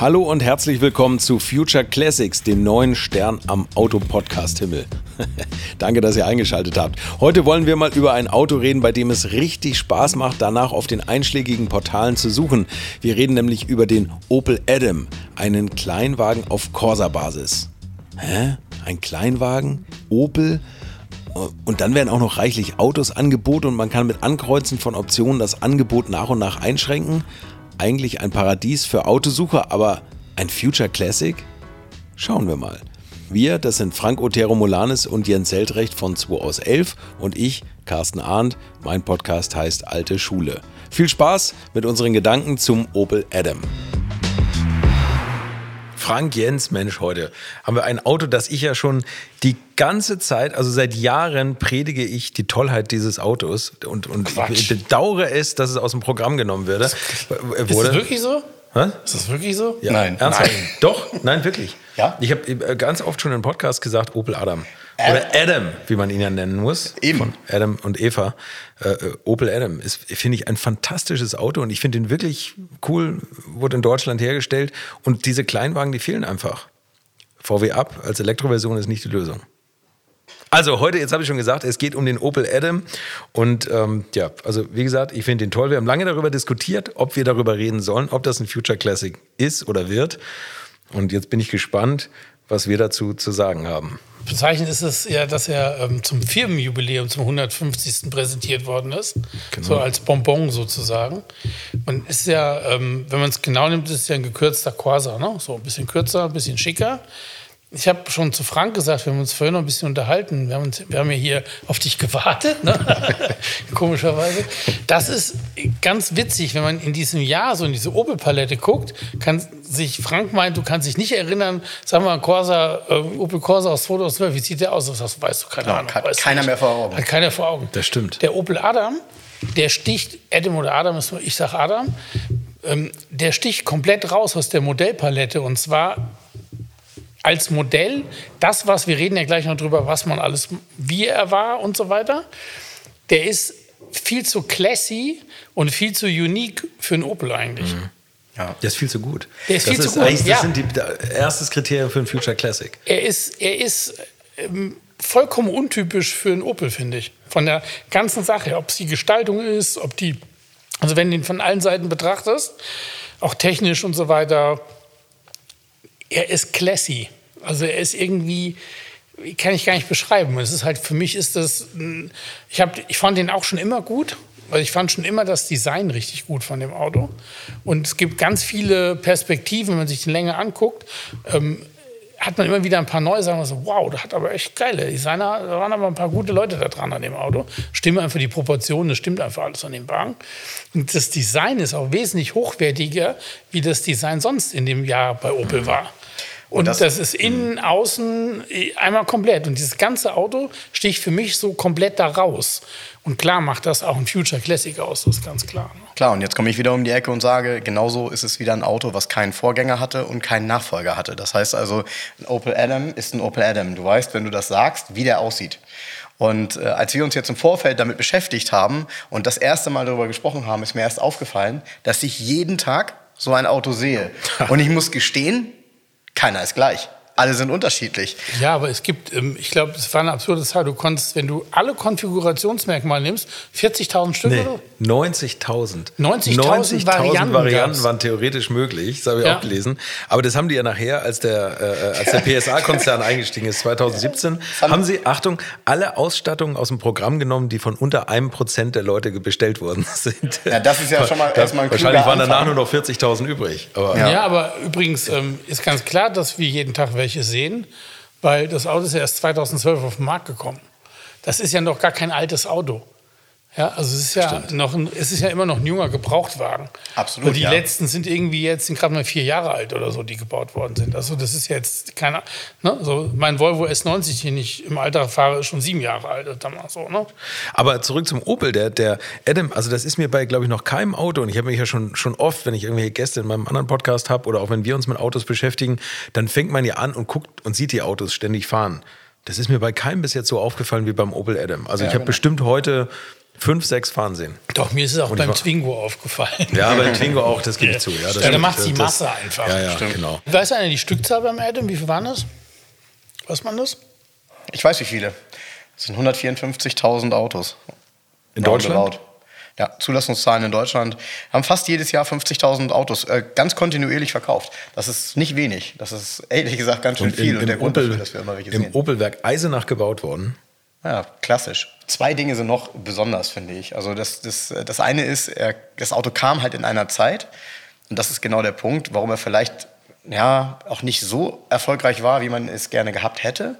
Hallo und herzlich willkommen zu Future Classics, dem neuen Stern am Auto-Podcast-Himmel. Danke, dass ihr eingeschaltet habt. Heute wollen wir mal über ein Auto reden, bei dem es richtig Spaß macht, danach auf den einschlägigen Portalen zu suchen. Wir reden nämlich über den Opel Adam, einen Kleinwagen auf Corsa-Basis. Hä? Ein Kleinwagen? Opel? Und dann werden auch noch reichlich Autos angeboten und man kann mit Ankreuzen von Optionen das Angebot nach und nach einschränken eigentlich ein Paradies für Autosucher, aber ein Future Classic? Schauen wir mal. Wir, das sind Frank Otero Molanes und Jens Seltrecht von 2 aus 11 und ich, Carsten Arndt. Mein Podcast heißt Alte Schule. Viel Spaß mit unseren Gedanken zum Opel Adam. Frank Jens, Mensch, heute haben wir ein Auto, das ich ja schon die ganze Zeit, also seit Jahren predige ich die Tollheit dieses Autos und, und ich bedauere es, dass es aus dem Programm genommen würde. Ist das wirklich so? Hä? Ist das wirklich so? Ja. Nein. Ernsthaft? Nein. Doch, nein, wirklich. Ja? Ich habe ganz oft schon im Podcast gesagt, Opel Adam. Oder Adam, wie man ihn ja nennen muss. Eben. Von Adam und Eva. Äh, Opel Adam ist, finde ich, ein fantastisches Auto und ich finde ihn wirklich cool, wurde in Deutschland hergestellt und diese Kleinwagen, die fehlen einfach. VW ab als Elektroversion ist nicht die Lösung. Also heute, jetzt habe ich schon gesagt, es geht um den Opel Adam. Und ähm, ja, also wie gesagt, ich finde den toll. Wir haben lange darüber diskutiert, ob wir darüber reden sollen, ob das ein Future Classic ist oder wird. Und jetzt bin ich gespannt, was wir dazu zu sagen haben. Bezeichnend ist es ja, dass er ähm, zum Firmenjubiläum, zum 150. präsentiert worden ist. Genau. So als Bonbon sozusagen. Und ist ja, ähm, wenn man es genau nimmt, ist es ja ein gekürzter Corsa. Ne? So ein bisschen kürzer, ein bisschen schicker. Ich habe schon zu Frank gesagt, wir haben uns vorhin noch ein bisschen unterhalten. Wir haben, uns, wir haben ja hier auf dich gewartet, ne? komischerweise. Das ist ganz witzig, wenn man in diesem Jahr so in diese Opel-Palette guckt, kann sich, Frank meint, du kannst dich nicht erinnern, sagen wir mal, Corsa, äh, Opel Corsa aus 2012, wie sieht der aus? Das weißt du, keine ja, Ahnung. Hat keiner mehr vor Augen. Hat keiner vor Augen. Das stimmt. Der Opel Adam, der sticht, Adam oder Adam, ist, ich sag Adam, ähm, der sticht komplett raus aus der Modellpalette und zwar als Modell das, was wir reden ja gleich noch drüber, was man alles, wie er war und so weiter, der ist viel zu classy und viel zu unique für einen Opel eigentlich. Mhm. Ja. Der ist viel zu gut. Der ist das viel ist zu gut. Das ja. sind die erstes Kriterium für ein Future Classic. Er ist, er ist ähm, vollkommen untypisch für einen Opel, finde ich. Von der ganzen Sache, ob es die Gestaltung ist, ob die, also wenn du ihn von allen Seiten betrachtest, auch technisch und so weiter, er ist classy. Also er ist irgendwie, kann ich gar nicht beschreiben. Es ist halt, für mich ist das, ich, hab, ich fand den auch schon immer gut. Also ich fand schon immer das Design richtig gut von dem Auto. Und es gibt ganz viele Perspektiven, wenn man sich den länger anguckt. Ähm, hat man immer wieder ein paar neue Sachen, so, wow, das hat aber echt geile Designer, da waren aber ein paar gute Leute da dran an dem Auto. Stimmt einfach die Proportionen, das stimmt einfach alles an dem Wagen. Und das Design ist auch wesentlich hochwertiger, wie das Design sonst in dem Jahr bei Opel war. Und, das, das, ist innen, außen einmal komplett. Und dieses ganze Auto sticht für mich so komplett da raus. Und klar macht das auch ein Future Classic aus, das ist ganz klar. Ne? Klar, und jetzt komme ich wieder um die Ecke und sage, genauso ist es wieder ein Auto, was keinen Vorgänger hatte und keinen Nachfolger hatte. Das heißt also, ein Opel Adam ist ein Opel Adam. Du weißt, wenn du das sagst, wie der aussieht. Und äh, als wir uns jetzt im Vorfeld damit beschäftigt haben und das erste Mal darüber gesprochen haben, ist mir erst aufgefallen, dass ich jeden Tag so ein Auto sehe. Und ich muss gestehen, keiner ist gleich. Alle sind unterschiedlich. Ja, aber es gibt, ähm, ich glaube, es war eine absurde Zahl. Du konntest, wenn du alle Konfigurationsmerkmale nimmst, 40.000 Stück Nee, oder? 90.000. 90.000 Varianten Varianten waren theoretisch möglich, das habe ich Ja. auch gelesen. Aber das haben die ja nachher, als der, äh, als der PSA-Konzern eingestiegen ist, 2017, haben sie, Achtung, alle Ausstattungen aus dem Programm genommen, die von unter einem Prozent der Leute bestellt worden sind. Ja, das ist ja schon mal erstmal ein Wahrscheinlich waren danach Anfang. nur noch 40.000 übrig. Aber Ja, aber übrigens ähm, ist ganz klar, dass wir jeden Tag welche sehen, weil das Auto ist ja erst 2012 auf den Markt gekommen. Das ist ja noch gar kein altes Auto. Ja, also es ist ja noch ein, es ist ja immer noch ein junger Gebrauchtwagen. Absolut, Und die ja. letzten sind irgendwie jetzt sind gerade mal vier Jahre alt oder so, die gebaut worden sind. Also das ist jetzt keiner. Ne? So mein Volvo S90, den ich im Alter fahre, ist schon sieben Jahre alt. Damals so, ne? Aber zurück zum Opel, der, der Adam, also das ist mir bei, glaube ich, noch keinem Auto und ich habe mich ja schon, schon oft, wenn ich irgendwelche Gäste in meinem anderen Podcast habe oder auch wenn wir uns mit Autos beschäftigen, dann fängt man ja an und guckt und sieht die Autos ständig fahren. Das ist mir bei keinem bis jetzt so aufgefallen wie beim Opel Adam. Also ich habe bestimmt heute fünf, sechs fahren sehen. Doch, mir ist es auch Und beim war- Twingo aufgefallen. Ja, beim Twingo auch, das gebe ich zu. Ja, das Ja, da macht die Das- Masse einfach. Ja, ja, genau. Weiß einer die Stückzahl beim Adam? Wie viel waren das? Weiß man das? Ich weiß wie viele. Das sind 154.000 Autos. In Deutschland? Roundabout. Ja, Zulassungszahlen in Deutschland haben fast jedes Jahr 50.000 Autos äh, ganz kontinuierlich verkauft. Das ist nicht wenig. Das ist ehrlich gesagt ganz schön Und viel. in, und der im, Grund Opel, dafür, dass wir immer welche im. Opelwerk Eisenach gebaut worden. Ja, klassisch. Zwei Dinge sind noch besonders, finde ich. Also das, das, das eine ist, er, das Auto kam halt in einer Zeit, und das ist genau der Punkt, warum er vielleicht ja, auch nicht so erfolgreich war, wie man es gerne gehabt hätte.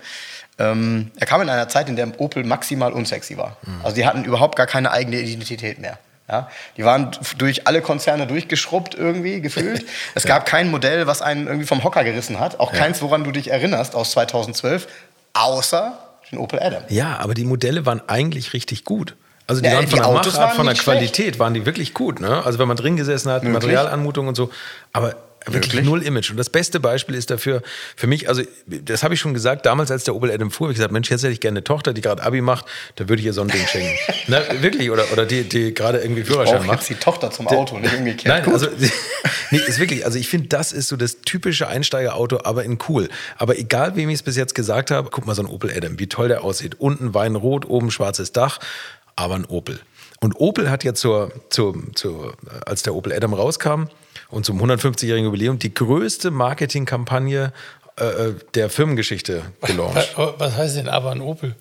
Ähm, er kam in einer Zeit, in der Opel maximal unsexy war. Also die hatten überhaupt gar keine eigene Identität mehr. Ja, die waren durch alle Konzerne durchgeschrubbt irgendwie, gefühlt. Es gab kein Modell, was einen irgendwie vom Hocker gerissen hat. Auch keins, woran du dich erinnerst aus 2012, außer den Opel Adam. Ja, aber die Modelle waren eigentlich richtig gut. Also die Ja, waren die von der Autos Machart, waren von der Qualität, waren die wirklich gut. Ne? Also wenn man drin gesessen hat, Möglich. Materialanmutung und so. Aber wirklich Möglich. null Image. Und das beste Beispiel ist dafür, für mich, also das habe ich schon gesagt, damals als der Opel Adam fuhr, habe ich gesagt, Mensch, jetzt hätte ich gerne eine Tochter, die gerade Abi macht, da würde ich ihr so ein Ding schenken. Na, wirklich, oder, oder die, die gerade irgendwie Führerschein Auch macht. jetzt die Tochter zum Auto, nicht umgekehrt. Nein, Gut. also nee, ist wirklich, also ich finde, das ist so das typische Einsteigerauto, aber in cool. Aber egal, wem ich es bis jetzt gesagt habe, guck mal so ein Opel Adam, wie toll der aussieht. Unten Weinrot, oben schwarzes Dach, aber ein Opel. Und Opel hat ja zur, zur, zur, als der Opel Adam rauskam und zum 150-jährigen Jubiläum die größte Marketingkampagne äh, äh, der Firmengeschichte gelauncht. Was, heißt denn aber ein Opel?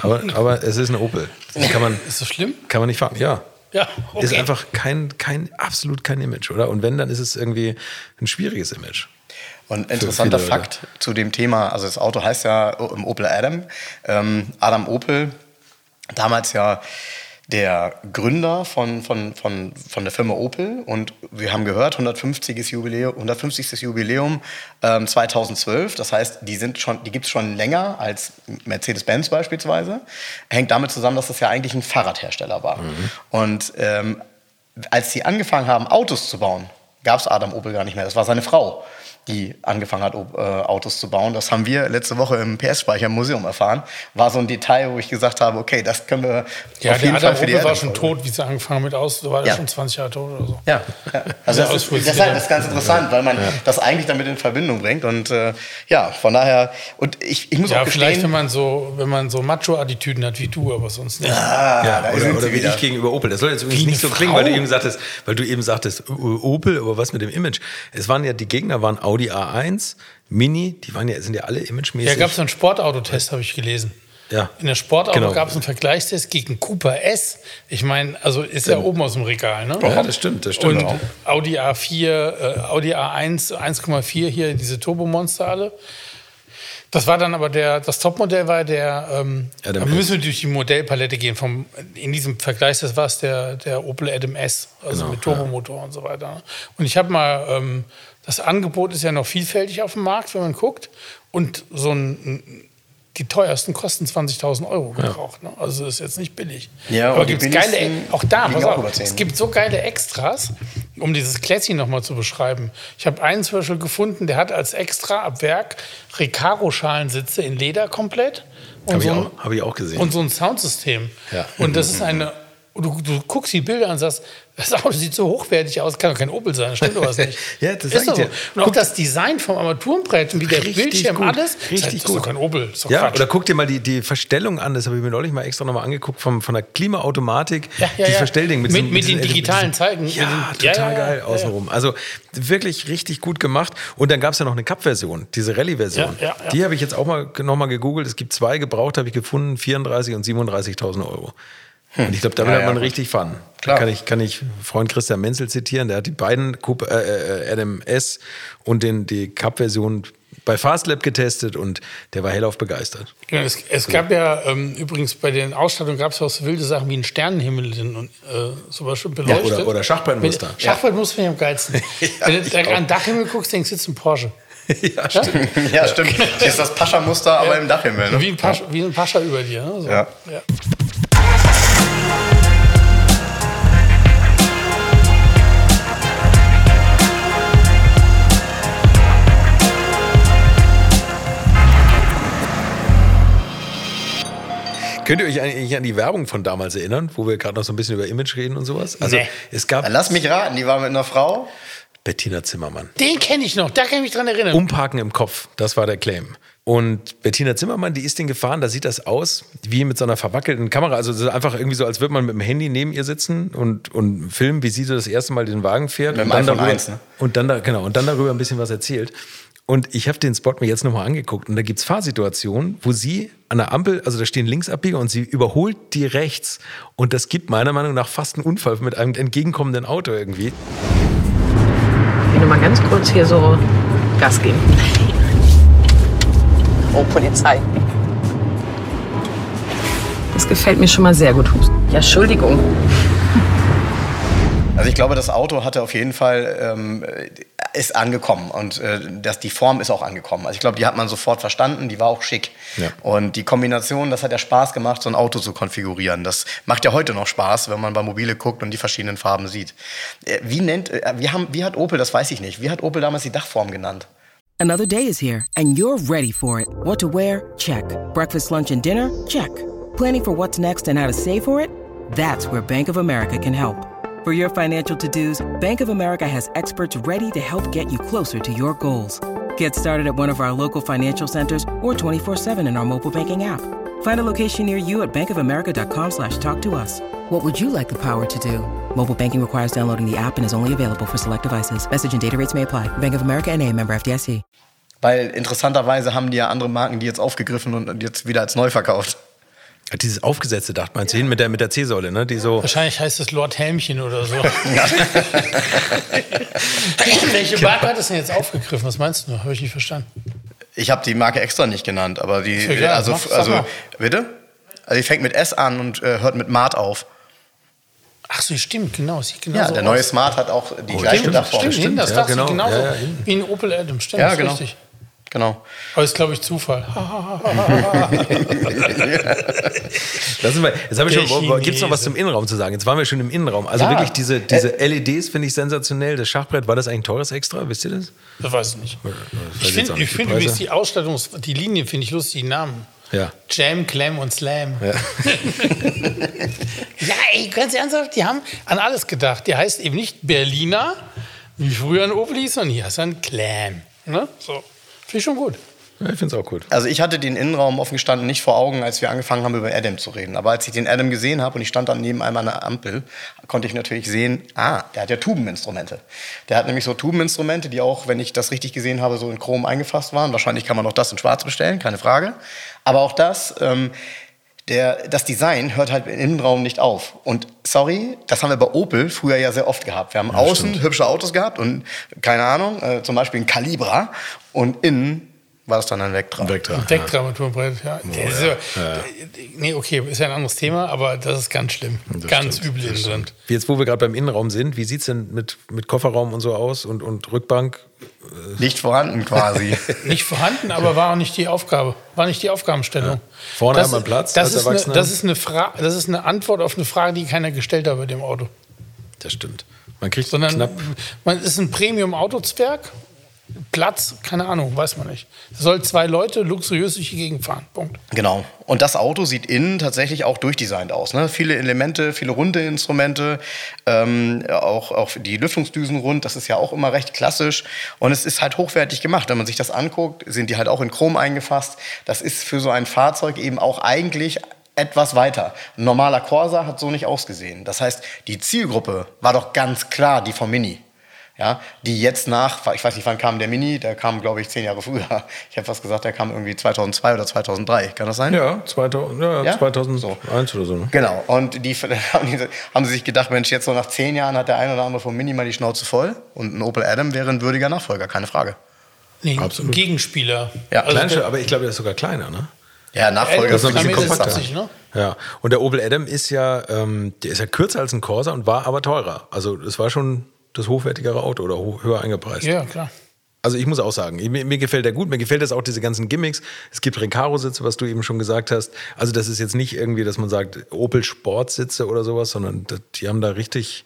Aber, aber es ist ein Opel. Kann man, Ist das schlimm? kann man nicht fahren, ja. Ja, okay. Ist einfach kein, kein, absolut kein Image, oder? Und wenn, dann ist es irgendwie ein schwieriges Image. Und interessanter viele Leute. Fakt zu dem Thema, also das Auto heißt ja Opel Adam. Ähm, Adam Opel, damals ja der Gründer von, von, von, von der Firma Opel und wir haben gehört, 150. Jubiläum, 150. Jubiläum ähm, 2012, das heißt, die, sind schon, die gibt es schon länger als Mercedes-Benz beispielsweise. Hängt damit zusammen, dass das ja eigentlich ein Fahrradhersteller war. Und ähm, als sie angefangen haben, Autos zu bauen, gab es Adam Opel gar nicht mehr. Das war seine Frau, die angefangen hat, äh, Autos zu bauen. Das haben wir letzte Woche im PS-Speicher im Museum erfahren. War so ein Detail, wo ich gesagt habe, okay, das können wir ja, auf jeden Adam Fall für die Opel war schon tot, wie sie angefangen mit aus. War Ja. schon 20 Jahre tot oder so. Ja, ja. also das ist, deshalb ist ganz interessant, weil man das eigentlich damit in Verbindung bringt. Und äh, ja, von daher, und ich, ich muss Ja, auch vielleicht, wenn gestehen, man so, wenn man so Macho-Attitüden hat wie du, aber sonst nicht. ah, Ja, da oder, sind oder wie ich gegenüber Opel. Das soll jetzt übrigens nicht so klingen, weil du eben sagtest, weil du eben sagtest, Opel, aber was mit dem Image? Es waren ja, die Gegner waren Audi A1, Mini, die waren ja, sind ja alle imagemäßig. Ja, gab es einen Sportautotest, habe ich gelesen. Ja. In der Sportauto Genau. gab es einen Vergleichstest gegen Cooper S. Ich meine, also ist ja oben aus dem Regal, ne? Ja, das stimmt, das stimmt. Und Audi A4, äh, Audi A1, 1,4 hier, diese Turbomonster alle. Das war dann aber der, das Topmodell war der, ähm, Adam wir müssen durch die Modellpalette gehen. Vom, in diesem Vergleich, das war es der, der Opel Adam S, also Genau, mit Turbomotor und so weiter. Und ich habe mal, ähm, das Angebot ist ja noch vielfältig auf dem Markt, wenn man guckt. Und so ein, die teuersten kosten 20.000 Euro gebraucht. Ne? Also das ist jetzt nicht billig. Ja, Aber gibt's geile, billigsten auch da, pass auch auf, über 10. es gibt so geile Extras, um dieses Classy nochmal zu beschreiben. Ich habe einen zum Beispiel gefunden, der hat als Extra ab Werk Recaro-Schalensitze in Leder komplett. Und Habe ich, so ein- auch- hab ich auch gesehen. und so ein Soundsystem. Ja. Und das ist eine Und du, du guckst die Bilder an und sagst, das Auto sieht so hochwertig aus, kann doch kein Opel sein, stimmt doch was nicht. Ja, das ist so. dir. Und auch das Design vom Armaturenbrett und wie der Bildschirm gut, alles, richtig das ist gut. doch kein Opel, ist doch Ja, Quatsch. oder guck dir mal die, die Verstellung an, das habe ich mir neulich mal extra nochmal angeguckt, vom, von der Klimaautomatik, Ja, ja, dieses ja. Verstellding. Mit- diesem- mit den diesen- digitalen diesen- Zeigen, Ja, mit den- ja, total ja, ja, geil ja, außenrum. Also wirklich richtig gut gemacht. Und dann gab es ja noch eine Cup-Version, diese Rallye-Version. Ja, ja, ja. Die habe ich jetzt auch mal nochmal gegoogelt. Es gibt zwei gebraucht, habe ich gefunden, 34 und 37.000 Euro. Und ich glaube, damit Ja, hat man ja. richtig Fun. Da Klar. kann ich, kann ich Freund Christian Menzel zitieren, der hat die beiden Coupe, äh, äh, Adam S und den, die Cup-Version bei Fastlab getestet und der war hellauf begeistert. Ja, es, es gab ja ähm, übrigens bei den Ausstattungen gab es auch so wilde Sachen wie einen Sternenhimmel und äh, sowas schon beleuchtet. oder- oder Schachbrettmuster. Mit- Schachbrettmuster finde ich am geilsten. Wenn du da an den Dachhimmel guckst, denkst du, jetzt ein Porsche. ja, stimmt. Ja, stimmt. Hier ist das Pascha-Muster, aber im Dachhimmel. Ne? Wie ein Pascha, wie ein Pascha über dir. Ne? So. Ja. Könnt ihr euch eigentlich an die Werbung von damals erinnern, wo wir gerade noch so ein bisschen über Image reden und sowas? Also Nee. es gab Dann lass mich raten, die war mit einer Frau. Bettina Zimmermann. Den kenne ich noch, da kann ich mich dran erinnern. Umparken im Kopf, das war der Claim. Und Bettina Zimmermann, die ist den gefahren, da sieht das aus wie mit so einer verwackelten Kamera. Also es ist einfach irgendwie so, als würde man mit dem Handy neben ihr sitzen und, und filmen, wie sie so das erste Mal den Wagen fährt. Mit dem und dann darüber, 1, ne? und dann da, genau, und dann darüber ein bisschen was erzählt. Und ich habe den Spot mir jetzt nochmal angeguckt und da gibt es Fahrsituationen, wo sie an der Ampel, also da stehen Linksabbieger und sie überholt die rechts. Und das gibt meiner Meinung nach fast einen Unfall mit einem entgegenkommenden Auto irgendwie. Ich will nur mal ganz kurz hier so Gas geben. Oh, Polizei. Das gefällt mir schon mal sehr gut. Ja, Entschuldigung. Also ich glaube, das Auto hatte auf jeden Fall, ähm, ist angekommen und äh, das, die Form ist auch angekommen. Also ich glaube, die hat man sofort verstanden, die war auch schick. Ja. Und die Kombination, das hat ja Spaß gemacht, so ein Auto zu konfigurieren. Das macht ja heute noch Spaß, wenn man bei Mobile guckt und die verschiedenen Farben sieht. Äh, Wie nennt, äh, wie, haben, wie hat Opel, das weiß ich nicht, wie hat Opel damals die Dachform genannt? Another day is here, and you're ready for it. What to wear? Check. Breakfast, lunch, and dinner? Check. Planning for what's next and how to save for it? That's where Bank of America can help. For your financial to dos, Bank of America has experts ready to help get you closer to your goals. Get started at one of our local financial centers or 24-7 in our mobile banking app. Find a location near you at bankofamerica.com slash talk to us. What would you like the power to do? Mobile banking requires downloading the app and is only available for select devices. Message and data rates may apply. Bank of America and a member FDIC. Weil interessanterweise haben die ja andere Marken die jetzt aufgegriffen und jetzt wieder als neu verkauft. Dieses aufgesetzte Dach, meinst du, hin mit der, mit der C-Säule, ne? Die so. Wahrscheinlich heißt es Lord Helmchen oder so. Welche Marke hat das denn jetzt aufgegriffen? Was meinst du? Habe ich nicht verstanden. Ich habe die Marke extra nicht genannt, aber die, egal, also, mach, also mal. bitte? Also die fängt mit S an und äh, hört mit Mart auf. Ach so, stimmt, genau. Sieht genau Ja, so der aus. neue Smart hat auch die gleiche Stimmt, Dachform. stimmt, hinten, das ja, Dach genau. sieht genauso Ja, ja, wie ein Opel Adam. Stimmt, Ja, ist genau. richtig. Genau. Aber ist, glaube ich, Zufall. Das sind wir, jetzt habe ich Der schon, gibt es noch was zum Innenraum zu sagen? Jetzt waren wir schon im Innenraum. Also Ja. wirklich diese, diese LEDs finde ich sensationell. Das Schachbrett, war das eigentlich ein teures Extra? Wisst ihr das? Das weiß ich nicht. Ich finde find Preise. übrigens die Ausstattung, die Linien finde ich lustig, die Namen. Ja. Jam, Clam und Slam. Ja, ey, ganz ernsthaft, die haben an alles gedacht. Die heißt eben nicht Berliner, wie früher ein Opel hieß, sondern hier er ein Clam. Ne? So. Finde ich schon gut. Ja, ich finde es auch gut. Also ich hatte den Innenraum offen gestanden nicht vor Augen, als wir angefangen haben, über Adam zu reden. Aber als ich den Adam gesehen habe und ich stand dann neben einem an der Ampel, konnte ich natürlich sehen, ah, der hat ja Tubeninstrumente. Der hat nämlich so Tubeninstrumente, die auch, wenn ich das richtig gesehen habe, so in Chrom eingefasst waren. Wahrscheinlich kann man auch das in Schwarz bestellen, keine Frage. Aber auch das, ähm, der, das Design hört halt im Innenraum nicht auf. Und sorry, das haben wir bei Opel früher ja sehr oft gehabt. Wir haben außen hübsche Autos gehabt und keine Ahnung, äh, zum Beispiel ein Calibra und innen war das dann ein Vectra. Vectra. Wegdramaturbrett, ja. Der ist ja. Nee, okay, ist ja ein anderes Thema, aber das ist ganz schlimm. ganz stimmt, übel innen drin. Wie Jetzt, wo wir gerade beim Innenraum sind, wie sieht es denn mit, mit Kofferraum und so aus und, und Rückbank? Nicht vorhanden quasi. Nicht vorhanden, aber war auch nicht die Aufgabe, war nicht die Aufgabenstellung. Vorne das, hat man Platz Das als ist, eine, Erwachsener? das, ist eine Fra das ist eine Antwort auf eine Frage, die keiner gestellt hat bei dem Auto. Das stimmt. Man kriegt Sondern knapp. man ist ein Premium-Autozwerg, Platz, keine Ahnung, weiß man nicht. Es soll zwei Leute luxuriös durch die Gegend fahren. Punkt. Genau. Und das Auto sieht innen tatsächlich auch durchdesignt aus. Ne? Viele Elemente, viele runde Instrumente, ähm, auch, auch die Lüftungsdüsen rund, das ist ja auch immer recht klassisch. Und es ist halt hochwertig gemacht. Wenn man sich das anguckt, sind die halt auch in Chrom eingefasst. Das ist für so ein Fahrzeug eben auch eigentlich etwas weiter. Ein normaler Corsa hat so nicht ausgesehen. Das heißt, die Zielgruppe war doch ganz klar die vom Mini. Ja, die jetzt nach, ich weiß nicht, wann kam der Mini, der kam, glaube ich, zehn Jahre früher. Ich habe fast gesagt, der kam irgendwie 2002 oder 2003. Kann das sein? Ja, 2000, ja, Ja? 2001 oder so. Ne? Genau. Und die haben, die haben sie sich gedacht, Mensch, jetzt so nach zehn Jahren hat der ein oder andere vom Mini mal die Schnauze voll. Und ein Opel Adam wäre ein würdiger Nachfolger, keine Frage. Nee, Absolut. ein Gegenspieler. Ja, also Klein, der, aber ich glaube, der ist sogar kleiner, ne? Ja, Nachfolger Das ist noch ein bisschen kompakter. 70, ne? Ja, und der Opel Adam ist ja, ähm, der ist ja kürzer als ein Corsa und war aber teurer. Also es war schon das hochwertigere Auto oder höher eingepreist. Ja, klar. Also ich muss auch sagen, mir, mir gefällt der gut. Mir gefällt das auch diese ganzen Gimmicks. Es gibt Recaro-Sitze, was du eben schon gesagt hast. Also das ist jetzt nicht irgendwie, dass man sagt Opel Sportsitze oder sowas, sondern das, die haben da richtig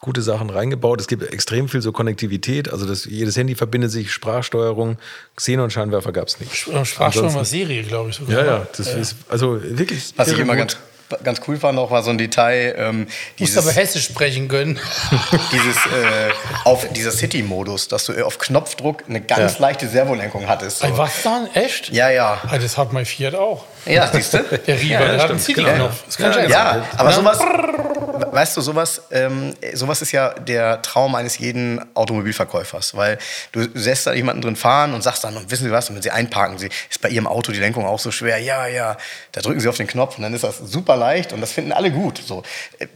gute Sachen reingebaut. Es gibt extrem viel so Konnektivität. Also das, jedes Handy verbindet sich, Sprachsteuerung, Xenon-Scheinwerfer gab es nicht. Sprachsteuerung war Serie, glaube ich sogar. Ja, ja, das ist also wirklich. Was ich immer gut. ganz, ganz cool fand, auch war so ein Detail, ähm, Musst dieses, aber Hessisch sprechen können. dieses, äh, auf dieser City-Modus, dass du auf Knopfdruck eine ganz Ja. leichte Servolenkung hattest. So. Was dann? Echt? Ja, ja. Ah, das hat mein Fiat auch. Ja, siehst du? Der Riva, Ja, der hat einen genau. City-Knopf. Das kann Ja, ja, Ja, aber sowas, weißt du, sowas, ähm, sowas ist ja der Traum eines jeden Automobilverkäufers, weil du lässt da jemanden drin fahren und sagst dann, und wissen Sie was, und wenn Sie einparken, Sie, ist bei Ihrem Auto die Lenkung auch so schwer, ja, ja, da drücken Sie auf den Knopf und dann ist das super leicht und das finden alle gut. So,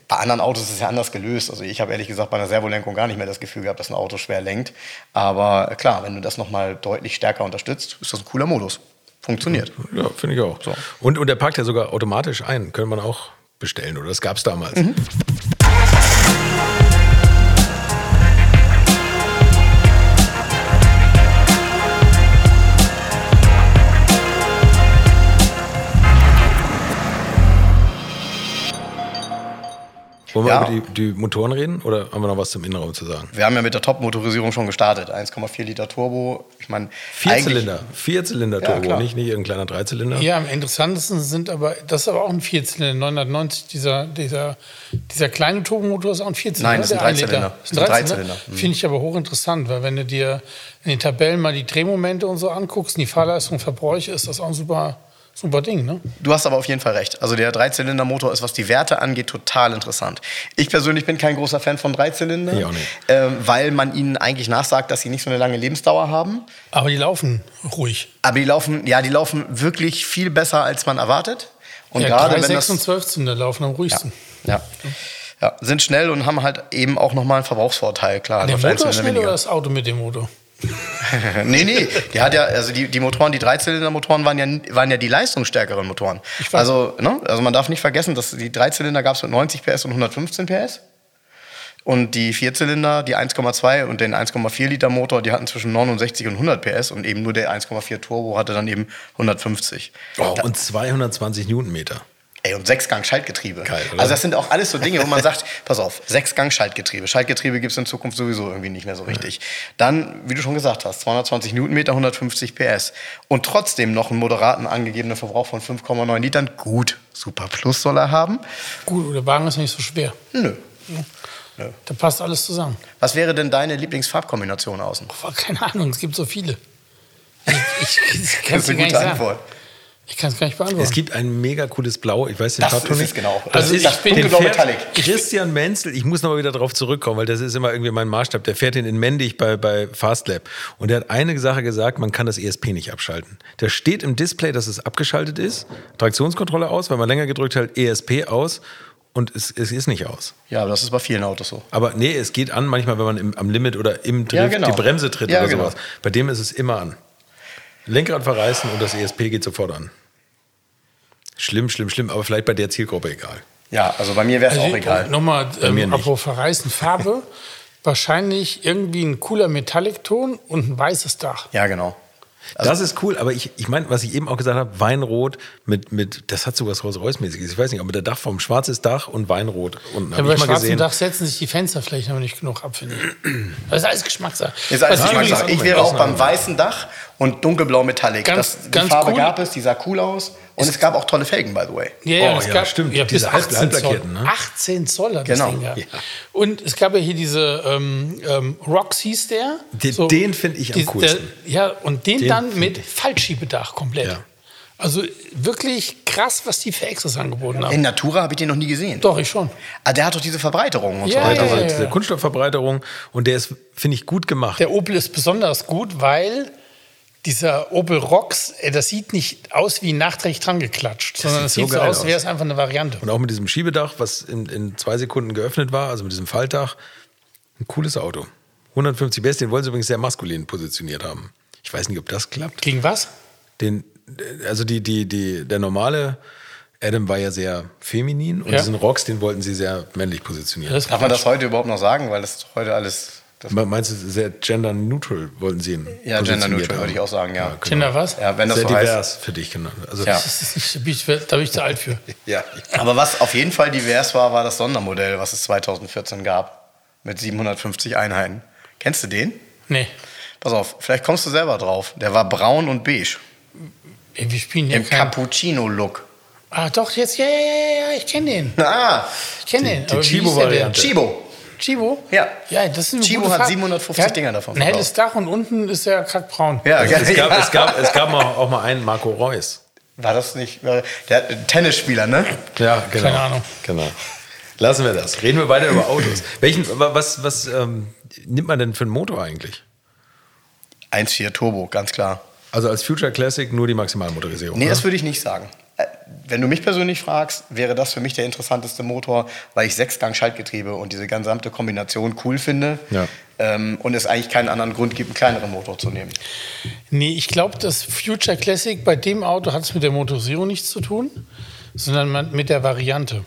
bei anderen Autos ist es ja anders gelöst. Also ich habe ehrlich gesagt bei einer Servolenkung gar nicht mehr das Gefühl gehabt, dass ein Auto schwer lenkt. Aber klar, wenn du das nochmal deutlich stärker unterstützt, ist das ein cooler Modus. Funktioniert. Ja, finde ich auch. Und, und der parkt ja sogar automatisch ein. Könnte man auch bestellen, oder? Das gab es damals. Mhm. Wollen wir Ja. über die, die Motoren reden oder haben wir noch was zum Innenraum zu sagen? Wir haben ja mit der Top-Motorisierung schon gestartet. 1,4 Liter Turbo. Ich meine, Vierzylinder, Vierzylinder Ja, Turbo, klar. nicht, nicht irgendein kleiner Dreizylinder. Ja, am interessantesten sind aber, das ist aber auch ein Vierzylinder, 990, dieser, dieser, dieser kleine Turbomotor ist auch ein Vierzylinder. Nein, das ist ein der ein Dreizylinder. Das ist ein Dreizylinder. Mhm. Finde ich aber hochinteressant, weil wenn du dir in den Tabellen mal die Drehmomente und so anguckst, und die Fahrleistung, Verbräuche, ist das auch ein super, super Ding, ne? Du hast aber auf jeden Fall recht. Also der Dreizylindermotor ist, was die Werte angeht, total interessant. Ich persönlich bin kein großer Fan von Dreizylinder, ähm, weil man ihnen eigentlich nachsagt, dass sie nicht so eine lange Lebensdauer haben. Aber die laufen ruhig. Aber die laufen, ja, die laufen wirklich viel besser, als man erwartet. Und ja, gerade 3, wenn 6 das und 12 Zylinder laufen am ruhigsten. ja, ja, sind schnell und haben halt eben auch nochmal einen Verbrauchsvorteil. Klar, Der Motor schnell oder weniger. das Auto mit dem Motor? nee, nee, die hat ja, also die, die Motoren, die Dreizylinder-Motoren waren ja, waren ja die leistungsstärkeren Motoren. weiß. Also, ne, also man darf nicht vergessen, dass die Dreizylinder gab es mit 90 PS und 115 PS. Und die Vierzylinder, die 1,2 und den 1,4 Liter Motor, die hatten zwischen 69 und 100 PS und eben nur der 1,4 Turbo hatte dann eben 150. Wow, und 220 Newtonmeter. Ey, und Sechsgang-Schaltgetriebe. Also das sind auch alles so Dinge, wo man sagt, pass auf, Sechsgang-Schaltgetriebe. Schaltgetriebe gibt es in Zukunft sowieso irgendwie nicht mehr so richtig. Dann, wie du schon gesagt hast, 220 Newtonmeter, 150 PS. Und trotzdem noch einen moderaten angegebenen Verbrauch von 5,9 Litern. Gut, Super Plus soll er haben. Gut, der Wagen ist nicht so schwer. Nö. Da passt alles zusammen. Was wäre denn deine Lieblingsfarbkombination außen? Boah, keine Ahnung, es gibt so viele. Ich, ich, ich Das ist eine gute sagen. Ich kann es gar nicht beantworten. Es gibt ein mega cooles Blau, ich weiß den Das Farbton ist nicht. genau. Also Das ich ist das dunkelblau Metallic. Christian Menzel, ich muss noch mal wieder darauf zurückkommen, weil das ist immer irgendwie mein Maßstab. Der fährt den in Mendig bei, bei Fastlab. Und der hat eine Sache gesagt, man kann das ESP nicht abschalten. Der steht im Display, dass es abgeschaltet ist. Traktionskontrolle aus, weil man länger gedrückt hat, ESP aus. Und es, es ist nicht aus. Ja, aber das ist bei vielen Autos so. Aber nee, es geht an, manchmal, wenn man im, am Limit oder im Drift Ja, genau. die Bremse tritt Ja, oder genau. sowas. Bei dem ist es immer an. Lenkrad verreißen und das ESP geht sofort an. Schlimm, schlimm, schlimm, aber vielleicht bei der Zielgruppe egal. Ja, also bei mir wäre es auch egal. Nochmal, ähm, apropos verreißen, Farbe. wahrscheinlich irgendwie ein cooler Metallic-Ton und ein weißes Dach. Ja, genau. das ist cool, aber ich, ich meine, was ich eben auch gesagt habe, Weinrot mit, mit das hat so was Rolls-Royce-mäßiges. Ich weiß nicht, aber der Dachform, schwarzes Dach und Weinrot. Und Ja, hab bei ich mal schwarzem gesehen. Dach setzen sich die Fensterflächen aber nicht genug ab, finde ich. Das ist alles Geschmackssache. Ist alles ich Geschmackssache. Ich wäre auch beim weißen Dach und dunkelblau Metallic. Ganz- das, die ganz Farbe cool. gab es, die sah cool aus. Und es gab auch tolle Felgen, by the way. Ja, ja, Oh, es ja, gab, stimmt. Ja, Diese halb- 18 Zoll. ne? 18 Zoll hat Genau. das Ding gehabt. Ja. Und es gab ja hier diese ähm, ähm, Rocks hieß der. Den- den find ich am coolsten. Der, ja, und den, Den dann mit Fallschiebedach komplett. Ja. Also wirklich krass, was die für Extras angeboten haben. In Natura habe ich den noch nie gesehen. Doch, ich schon. Ah, der hat doch diese Verbreiterung und Ja, so weiter. Also ja, ja. diese Kunststoffverbreiterung und der ist, finde ich, gut gemacht. Der Opel ist besonders gut, weil dieser Opel Rocks, äh, das sieht nicht aus wie nachträglich dran geklatscht, sondern sieht es so sieht so geil aus, als wäre es einfach eine Variante. Und auch mit diesem Schiebedach, was in, in zwei Sekunden geöffnet war, also mit diesem Faltdach. Ein cooles Auto. 150 PS, den wollen sie übrigens sehr maskulin positioniert haben. Ich weiß nicht, ob das klappt. Gegen was? Den, also die, die, die, der normale Adam war ja sehr feminin und Ja. diesen Rocks, den wollten sie sehr männlich positionieren. Das Darf man das heute überhaupt noch sagen? Weil das heute alles. Das, Me- Meinst du, sehr gender neutral wollten sie ihn ja, gender neutral haben? würde ich auch sagen, ja. Kinder was? Ja, wenn das Sehr so heißt. divers für dich genannt. Also, Ja. Da bin ich- da bin ich zu alt für. ja. Aber was auf jeden Fall divers war, war das Sondermodell, was es 2014 gab. Mit 750 Einheiten. Kennst du den? Nee. Pass auf, vielleicht kommst du selber drauf. Der war braun und beige. Wir spielen ja Im. Cappuccino-Look. Ah, doch, jetzt, ja, ja, ja, ja, ich kenne den. Ah, Ich kenne den. die Chibo-Variante. Chibo. Chibo? Ja. Ja, das ist gute hat Farbe. 750 Der hat Dinger davon Ein helles Dach und unten ist der kackbraun. Ja, Also es, gab, ja. es, gab, es gab mal, auch mal einen Marco Reus. War das nicht. Der hat- Tennisspieler, ne? Ja, genau. Keine Ahnung. Genau. Lassen wir das. Reden wir weiter über Autos. Welchen, wa- was, was ähm, nimmt man denn für einen Motor eigentlich? 1,4 Turbo, ganz klar. Also als Future Classic nur die Maximalmotorisierung. Nee, ne? das würde ich nicht sagen. Wenn du mich persönlich fragst, wäre das für mich der interessanteste Motor, weil ich Sechsgang-Schaltgetriebe und diese gesamte Kombination cool finde. Ja. Ähm, und es eigentlich keinen anderen Grund gibt, einen kleineren Motor zu nehmen. Nee, ich glaube, das Future Classic bei dem Auto hat es mit der Motorisierung nichts zu tun, sondern mit der Variante.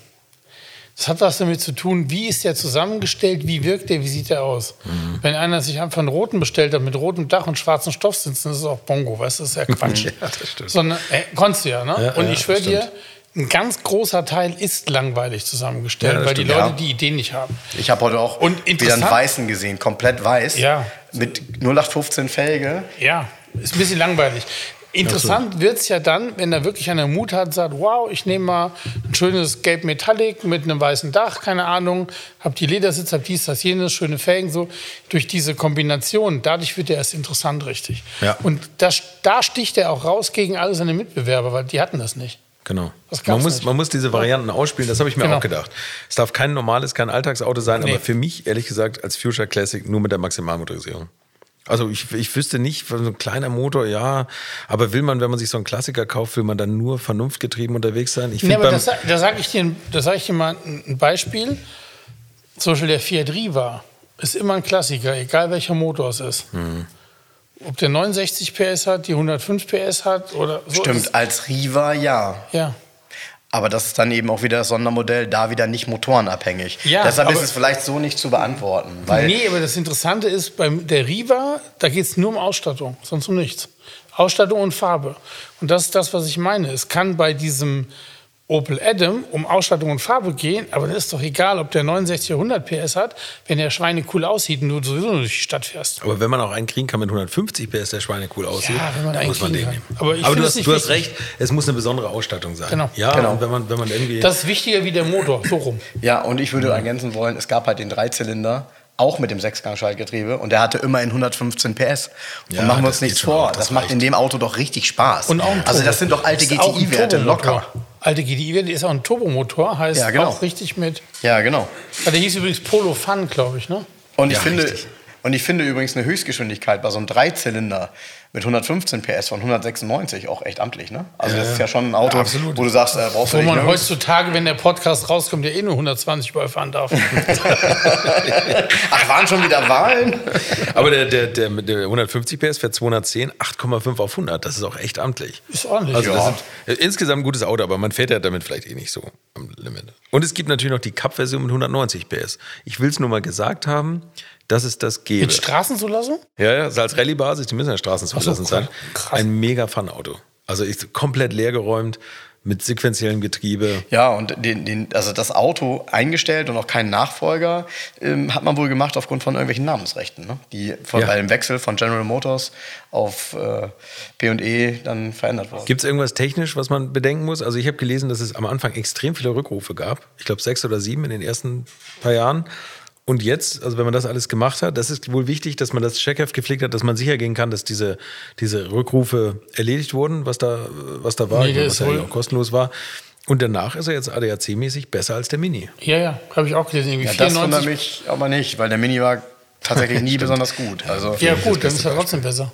Das hat was damit zu tun, wie ist der zusammengestellt, wie wirkt der, wie sieht der aus. Mhm. Wenn einer sich einfach einen roten bestellt hat mit rotem Dach und schwarzem Stoff sitzen, das ist auch Bongo, weißt du, das ist ja Quatsch. Ja, das stimmt. Sondern, äh, konntest du ja, ne? Ja, und ja, ich schwöre das dir, ein ganz großer Teil ist langweilig zusammengestellt, Ja, weil die stimmt, Leute ja. die Ideen nicht haben. Ich habe heute auch Und wieder einen weißen gesehen, komplett weiß. Ja. Mit 0815 Felge. Ja, ist ein bisschen langweilig. Interessant wird es ja dann, wenn er wirklich einen Mut hat, sagt, wow, ich nehme mal ein schönes Gelb Metallic mit einem weißen Dach, keine Ahnung, hab die Ledersitz, hab dies, das, jenes, schöne Felgen, so. Durch diese Kombination, dadurch wird er erst interessant, richtig. Ja. Und das, da sticht er auch raus gegen alle seine Mitbewerber, weil die hatten das nicht. Genau. Man muss, nicht. man muss diese Varianten ausspielen, das habe ich mir Genau. auch gedacht. Es darf kein normales, kein Alltagsauto sein, Nee. aber für mich, ehrlich gesagt, als Future Classic nur mit der Maximalmotorisierung. Also ich, ich wüsste nicht, so ein kleiner Motor, ja, aber will man, wenn man sich so einen Klassiker kauft, will man dann nur vernunftgetrieben unterwegs sein? Ich Nee, aber das, da sage ich, dir- da sag ich dir mal ein ein Beispiel. Zum Beispiel der Fiat Riva ist immer ein Klassiker, egal welcher Motor es ist. Mhm. Ob der 69 PS hat, die 105 PS hat oder so. Stimmt, Ist, als Riva ja. ja. Aber das ist dann eben auch wieder das Sondermodell, da wieder nicht motorenabhängig. Ja, Deshalb ist es vielleicht so nicht zu beantworten. Weil Nee, aber das Interessante ist, beim der Riva, da geht es nur um Ausstattung, sonst um nichts. Ausstattung und Farbe. Und das ist das, was ich meine. Es kann bei diesem Opel Adam um Ausstattung und Farbe gehen, aber das ist doch egal, ob der 69 oder 100 PS hat, wenn der Schweine cool aussieht und du sowieso nur durch die Stadt fährst. Aber wenn man auch einen kriegen kann mit 150 PS, der Schweine cool aussieht, Ja, wenn man dann muss man den kriegen nehmen. kann. Aber ich Aber du hast, du hast recht, es muss eine besondere Ausstattung sein. Genau. Ja, Genau. und wenn man, wenn man irgendwie. Das ist wichtiger wie der Motor, so rum. Ja, und ich würde ergänzen wollen, es gab halt den Dreizylinder, auch mit dem Sechsgang-Schaltgetriebe, und der hatte immerhin 115 PS. Und Ja, machen wir uns nichts vor, das, das macht in dem Auto doch richtig Spaß. Und auch ein also das sind doch alte GTI-Werte locker. Alte GTI-Werte ist auch ein Turbomotor, heißt Ja, genau. auch richtig mit. Ja, genau. Der hieß übrigens Polo Fun, glaube ich, ne? Und ich, Ja, finde, richtig. und ich finde übrigens eine Höchstgeschwindigkeit bei so einem Dreizylinder mit 115 PS von 196 auch echt amtlich. Ne? Also das ist ja schon ein Auto, Ja, wo du sagst, äh, brauchst du Wo nicht man nirgends- heutzutage, wenn der Podcast rauskommt, der eh nur 120 überfahren darf. Ach, waren schon wieder Wahlen? Aber der, der, der mit der 150 PS fährt 210, 8,5 auf 100. Das ist auch echt amtlich. Ist ordentlich. Also das Ja. sind, äh, insgesamt ein gutes Auto, aber man fährt ja damit vielleicht eh nicht so am Limit. Und es gibt natürlich noch die Cup-Version mit 190 PS. Ich will es nur mal gesagt haben, dass es das gäbe. Mit Straßenzulassung? Ja, ja, also als Rallye-Basis, die müssen ja Straßenzulassung so, sein. krass. Ein mega Fun-Auto. Also ich, komplett leergeräumt, mit sequenziellem Getriebe. Ja, und den, den, also das Auto eingestellt und auch keinen Nachfolger ähm, hat man wohl gemacht aufgrund von irgendwelchen Namensrechten, ne? die von, Ja. bei dem Wechsel von General Motors auf äh, P&E dann verändert wurden. Gibt es irgendwas technisch, was man bedenken muss? Also ich habe gelesen, dass es am Anfang extrem viele Rückrufe gab. Ich glaube sechs oder sieben in den ersten paar Jahren. Und jetzt, also wenn man das alles gemacht hat, das ist wohl wichtig, dass man das Checkheft gepflegt hat, dass man sicher gehen kann, dass diese, diese Rückrufe erledigt wurden, was da, was da war, Nee, was ja auch kostenlos war. Und danach ist er jetzt ADAC-mäßig besser als der Mini. Ja, ja, habe ich auch gelesen. Irgendwie Ja, das 94 wundert mich aber nicht, weil der Mini war tatsächlich nie besonders gut. Also, Ja, gut, dann ist er trotzdem besser.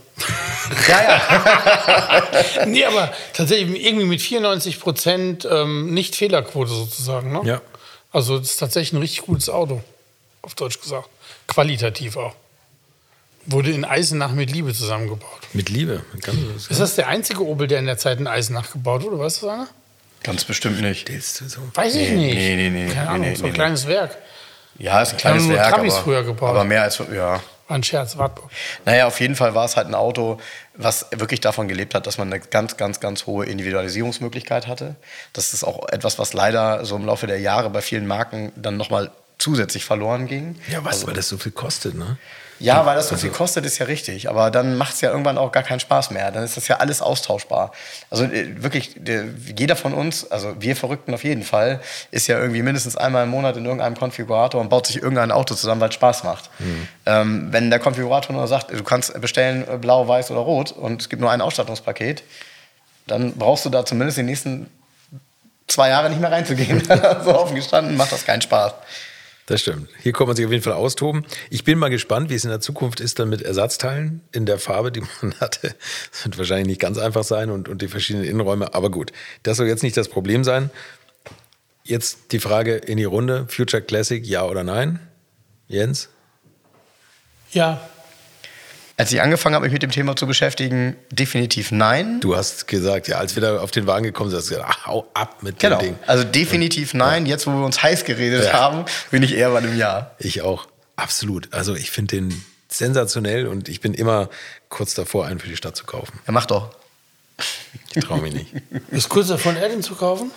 ja, ja. nee, aber tatsächlich irgendwie mit 94 Prozent ähm, nicht Fehlerquote sozusagen. Ne? Ja. Also, das ist tatsächlich ein richtig gutes Auto, auf Deutsch gesagt. Qualitativ auch. Wurde in Eisenach mit Liebe zusammengebaut. Mit Liebe. Ganz, Ist das der einzige Opel, der in der Zeit in Eisenach gebaut wurde? Weißt du, einer? Ganz bestimmt nicht. Weiß ich Nee, nicht. nee, nee, nee, Keine nee, Ahnung, nee, so ein nee. kleines Werk. Ja, ist ein kleines nur Werk, Trabis aber, früher gebaut. aber mehr als, ja. War ein Scherz, Wartburg. Naja, auf jeden Fall war es halt ein Auto, was wirklich davon gelebt hat, dass man eine ganz, ganz, ganz hohe Individualisierungsmöglichkeit hatte. Das ist auch etwas, was leider so im Laufe der Jahre bei vielen Marken dann nochmal zusätzlich verloren ging. Ja, was, Also- weil das so viel kostet, ne? Ja, weil das so viel kostet, ist ja richtig. Aber dann macht es ja irgendwann auch gar keinen Spaß mehr. Dann ist das ja alles austauschbar. Also äh, wirklich, der, jeder von uns, also wir Verrückten auf jeden Fall, ist ja irgendwie mindestens einmal im Monat in irgendeinem Konfigurator und baut sich irgendein Auto zusammen, weil es Spaß macht. Ähm, wenn der Konfigurator nur sagt, du kannst bestellen äh, blau, weiß oder rot und es gibt nur ein Ausstattungspaket, dann brauchst du da zumindest die nächsten zwei Jahre nicht mehr reinzugehen. so offen gestanden macht das keinen Spaß. Das stimmt. Hier kann man sich auf jeden Fall austoben. Ich bin mal gespannt, wie es in der Zukunft ist dann mit Ersatzteilen in der Farbe, die man hatte. Das wird wahrscheinlich nicht ganz einfach sein und, und die verschiedenen Innenräume. Aber gut, das soll jetzt nicht das Problem sein. Jetzt die Frage in die Runde. Future Classic, ja oder nein? Jens? Ja, Als ich angefangen habe, mich mit dem Thema zu beschäftigen, definitiv nein. Du hast gesagt, ja, als wir da auf den Wagen gekommen sind, hast du gesagt, ach, hau ab mit Genau. dem Ding. Also definitiv nein. Jetzt, wo wir uns heiß geredet Ja. haben, bin ich eher bei einem Ja. Ich auch. Absolut. Also ich finde den sensationell und ich bin immer kurz davor, einen für die Stadt zu kaufen. Ja, mach doch. Ich traue mich nicht. ist kurz davon, Erden zu kaufen?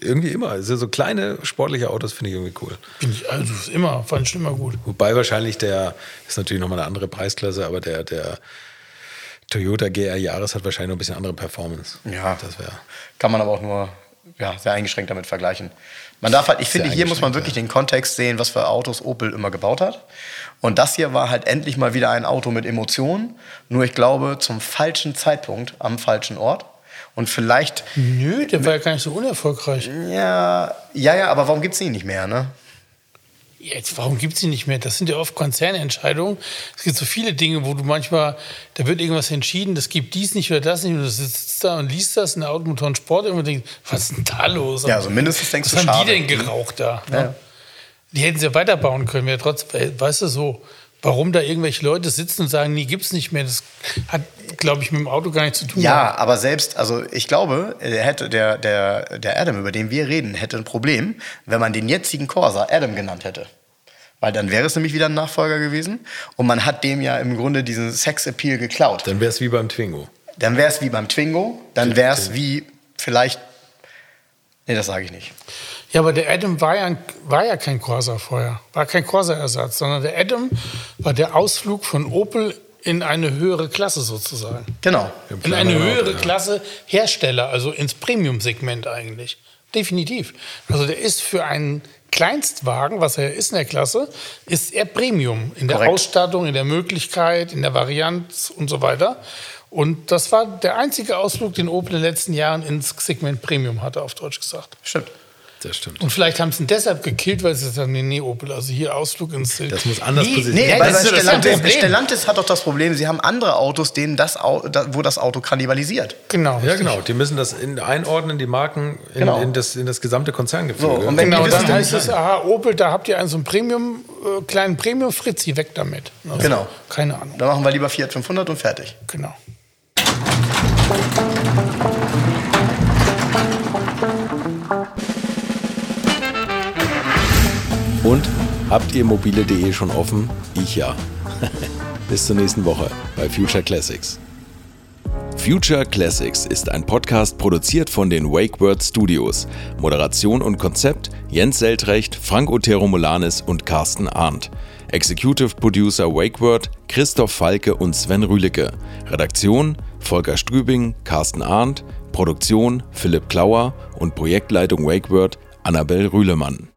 Irgendwie immer. Also so kleine sportliche Autos finde ich irgendwie cool. Bin ich, also ist immer, fand ich immer gut. Wobei wahrscheinlich der, ist natürlich nochmal eine andere Preisklasse, aber der, der Toyota GR Yaris hat wahrscheinlich noch ein bisschen andere Performance. Ja. Das wäre. Kann man aber auch nur ja, sehr eingeschränkt damit vergleichen. Man darf halt, ich Sehr finde, hier muss man wirklich den Kontext sehen, was für Autos Opel immer gebaut hat. Und das hier war halt endlich mal wieder ein Auto mit Emotionen. Nur ich glaube, zum falschen Zeitpunkt am falschen Ort. Und vielleicht, Nö, der war ja gar nicht so unerfolgreich. ja, ja, ja, aber warum gibt es ihn nicht mehr, ne? Jetzt, warum gibt es die nicht mehr? Das sind ja oft Konzernentscheidungen. Es gibt so viele Dinge, wo du manchmal, da wird irgendwas entschieden, das gibt dies nicht oder das nicht. Und du sitzt da und liest das in der Automotor und Sport und denkst, was ist denn da los? Ja, also mindestens denkst was du, haben schade. die denn geraucht da? ne? Ja. Die hätten sie ja weiterbauen können. Wäre trotzdem, weißt du so, warum da irgendwelche Leute sitzen und sagen, nee, gibt's nicht mehr. Das hat, glaube ich, mit dem Auto gar nichts zu tun. Ja, aber selbst, also ich glaube, der, hätte, der, der, der Adam, über den wir reden, hätte ein Problem, wenn man den jetzigen Corsa Adam genannt hätte. Weil dann wäre es nämlich wieder ein Nachfolger gewesen. Und man hat dem ja im Grunde diesen Sex-Appeal geklaut. Dann wäre es wie beim Twingo. Dann wäre es wie beim Twingo, dann wäre es wie vielleicht. Nee, das sage ich nicht. Ja, aber der Adam war ja, war ja kein Corsa vorher, war kein Corsa-Ersatz, sondern der Adam war der Ausflug von Opel in eine höhere Klasse sozusagen. Genau. In eine höhere. Klasse Hersteller, also ins Premium-Segment eigentlich. Definitiv. Also der ist für einen Kleinstwagen, was er ist in der Klasse, ist er Premium in der Korrekt. Ausstattung, in der Möglichkeit, in der Varianz und so weiter. Und das war der einzige Ausflug, den Opel in den letzten Jahren ins Segment Premium hatte, auf Deutsch gesagt. Stimmt. Das stimmt. Und vielleicht haben sie ihn deshalb gekillt, weil sie haben, nee, nee, Opel, also hier Ausflug ins... Das muss anders Nee, positioniert Nee, das Stellantis, Problem. Stellantis hat doch das Problem, sie haben andere Autos, denen das, wo das Auto kannibalisiert. Genau. Ja, genau. Die müssen das in, einordnen, die Marken in, Genau. in, das, in das gesamte Konzerngefüge. So, und wenn Genau, die dann wissen, heißt es, aha, Opel, da habt ihr einen so einen Premium, äh, kleinen Premium-Fritzi, weg damit. Also, Genau. Keine Ahnung. dann machen wir lieber Fiat 500 und fertig. Genau. Und habt ihr mobile.de schon offen? Ich ja. Bis zur nächsten Woche bei Future Classics. Future Classics ist ein Podcast produziert von den WakeWord Studios. Moderation und Konzept Jens Seltrecht, Frank Otero Molanis und Carsten Arndt. Executive Producer WakeWord Christoph Falke und Sven Rühlicke. Redaktion Volker Strübing, Carsten Arndt. Produktion Philipp Klauer und Projektleitung WakeWord Annabel Rühlemann.